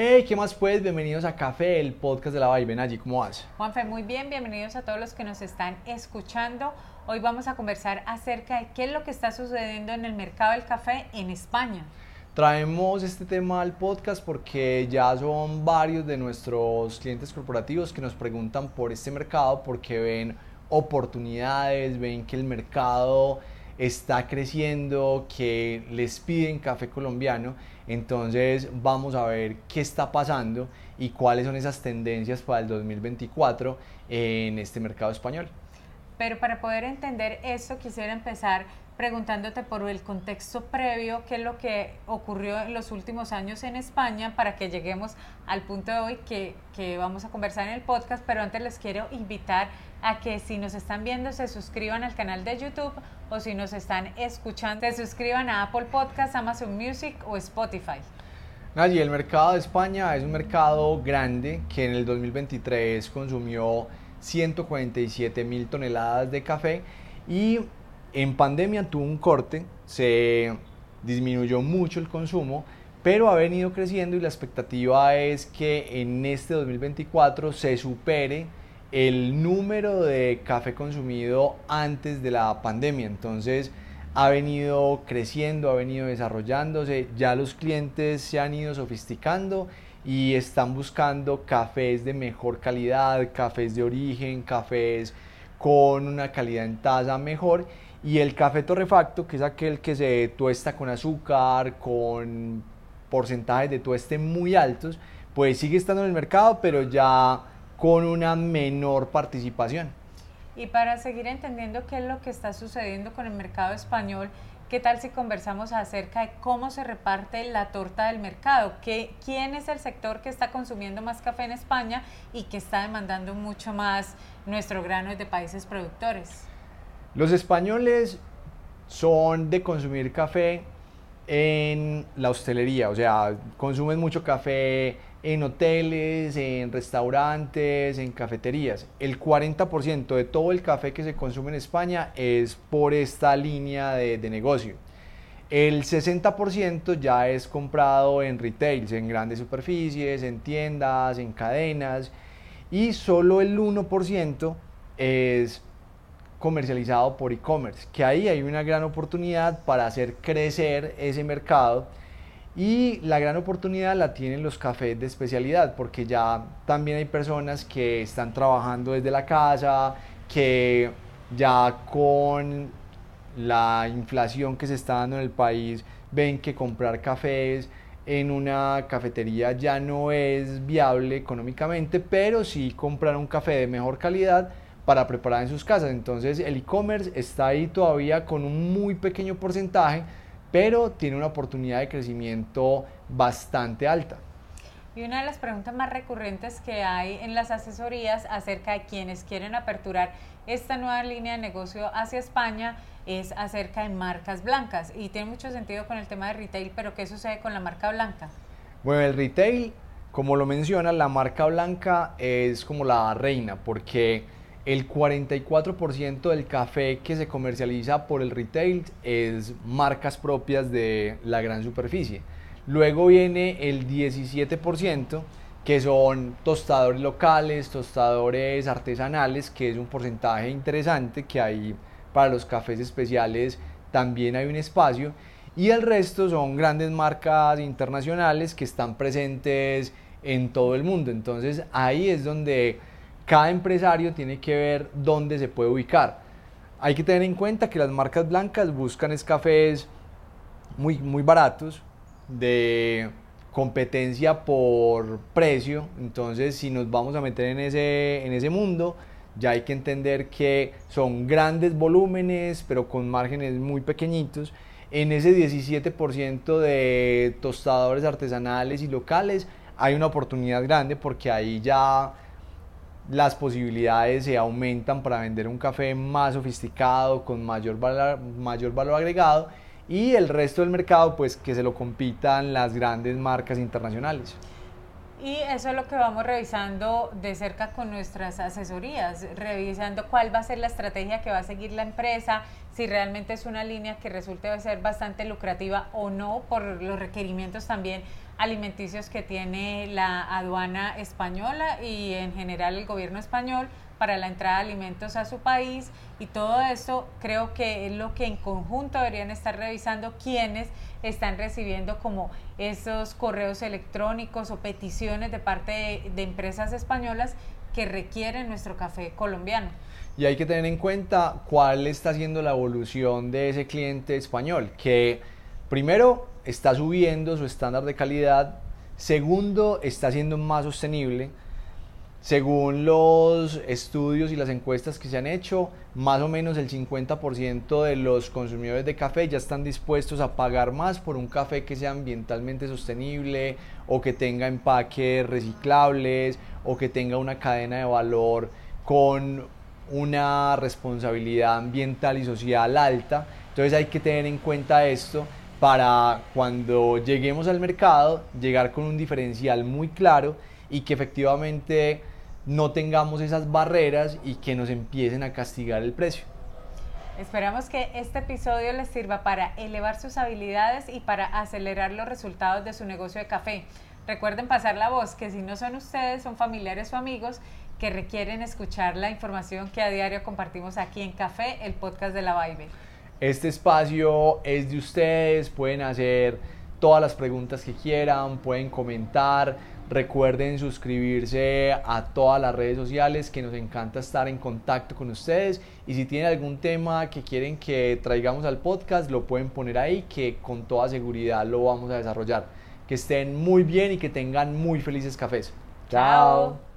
Hey, ¿qué más pues? Bienvenidos a Café, el podcast de la Ven allí, ¿cómo vas? Juanfe, muy bien, bienvenidos a todos los que nos están escuchando. Hoy vamos a conversar acerca de qué es lo que está sucediendo en el mercado del café en España. Traemos este tema al podcast porque ya son varios de nuestros clientes corporativos que nos preguntan por este mercado porque ven oportunidades, ven que el mercado está creciendo, que les piden café colombiano. Entonces vamos a ver qué está pasando y cuáles son esas tendencias para el 2024 en este mercado español. Pero para poder entender eso quisiera empezar preguntándote por el contexto previo, qué es lo que ocurrió en los últimos años en España para que lleguemos al punto de hoy que, que, vamos a conversar en el podcast, pero antes les quiero invitar a que si nos están viendo se suscriban al canal de YouTube o si nos están escuchando se suscriban a Apple Podcasts, Amazon Music o Spotify. Nadie, el mercado de España es un mercado grande que en el 2023 consumió 147 mil toneladas de café y en pandemia tuvo un corte, se disminuyó mucho el consumo, pero ha venido creciendo y la expectativa es que en este 2024 se supere el número de café consumido antes de la pandemia. Entonces ha venido creciendo, ha venido desarrollándose, ya los clientes se han ido sofisticando y están buscando cafés de mejor calidad, cafés de origen, cafés con una calidad en taza mejor y el café torrefacto, que es aquel que se tuesta con azúcar, con porcentajes de tueste muy altos, pues sigue estando en el mercado, pero ya con una menor participación. Y para seguir entendiendo qué es lo que está sucediendo con el mercado español, ¿qué tal si conversamos acerca de cómo se reparte la torta del mercado? ¿Qué, ¿Quién es el sector que está consumiendo más café en España y que está demandando mucho más nuestro grano de países productores? Los españoles son de consumir café en la hostelería, o sea, consumen mucho café en hoteles, en restaurantes, en cafeterías. El 40% de todo el café que se consume en España es por esta línea de, negocio. El 60% ya es comprado en retails, en grandes superficies, en tiendas, en cadenas. Y solo el 1% es comercializado por e-commerce, que ahí hay una gran oportunidad para hacer crecer ese mercado y la gran oportunidad la tienen los cafés de especialidad, porque ya también hay personas que están trabajando desde la casa, que ya con la inflación que se está dando en el país, ven que comprar cafés en una cafetería ya no es viable económicamente, pero sí comprar un café de mejor calidad para preparar en sus casas. Entonces el e-commerce está ahí todavía con un muy pequeño porcentaje, pero tiene una oportunidad de crecimiento bastante alta. Y una de las preguntas más recurrentes que hay en las asesorías acerca de quienes quieren aperturar esta nueva línea de negocio hacia España es acerca de marcas blancas. Y tiene mucho sentido con el tema de retail, pero ¿qué sucede con la marca blanca? Bueno, el retail, como lo menciona, la marca blanca es como la reina, porque el 44% del café que se comercializa por el retail es marcas propias de la gran superficie. Luego viene el 17% que son tostadores locales, tostadores artesanales, que es un porcentaje interesante que hay para los cafés especiales, también hay un espacio. Y el resto son grandes marcas internacionales que están presentes en todo el mundo. Entonces ahí es donde cada empresario tiene que ver dónde se puede ubicar. Hay que tener en cuenta que las marcas blancas buscan cafés muy, muy baratos, de competencia por precio. Entonces, si nos vamos a meter en ese, en ese mundo, ya hay que entender que son grandes volúmenes, pero con márgenes muy pequeñitos. En ese 17% de tostadores artesanales y locales hay una oportunidad grande porque ahí ya las posibilidades se aumentan para vender un café más sofisticado, con mayor valor, mayor valor agregado y el resto del mercado pues que se lo compitan las grandes marcas internacionales. Y eso es lo que vamos revisando de cerca con nuestras asesorías, revisando cuál va a ser la estrategia que va a seguir la empresa, si realmente es una línea que resulte ser bastante lucrativa o no por los requerimientos también alimenticios que tiene la aduana española y en general el gobierno español para la entrada de alimentos a su país y todo eso creo que es lo que en conjunto deberían estar revisando quienes están recibiendo como esos correos electrónicos o peticiones de parte de, empresas españolas que requieren nuestro café colombiano. Y hay que tener en cuenta cuál está siendo la evolución de ese cliente español, que primero está subiendo su estándar de calidad, segundo está siendo más sostenible, según los estudios y las encuestas que se han hecho, más o menos el 50% de los consumidores de café ya están dispuestos a pagar más por un café que sea ambientalmente sostenible o que tenga empaques reciclables o que tenga una cadena de valor con una responsabilidad ambiental y social alta. Entonces hay que tener en cuenta esto para cuando lleguemos al mercado llegar con un diferencial muy claro y que efectivamente no tengamos esas barreras y que nos empiecen a castigar el precio. Esperamos que este episodio les sirva para elevar sus habilidades y para acelerar los resultados de su negocio de café. Recuerden pasar la voz, que si no son ustedes, son familiares o amigos que requieren escuchar la información que a diario compartimos aquí en Café, el podcast de la Vibe. Este espacio es de ustedes, pueden hacer todas las preguntas que quieran, pueden comentar, Recuerden suscribirse a todas las redes sociales que nos encanta estar en contacto con ustedes y si tienen algún tema que quieren que traigamos al podcast lo pueden poner ahí que con toda seguridad lo vamos a desarrollar. Que estén muy bien y que tengan muy felices cafés. Chao.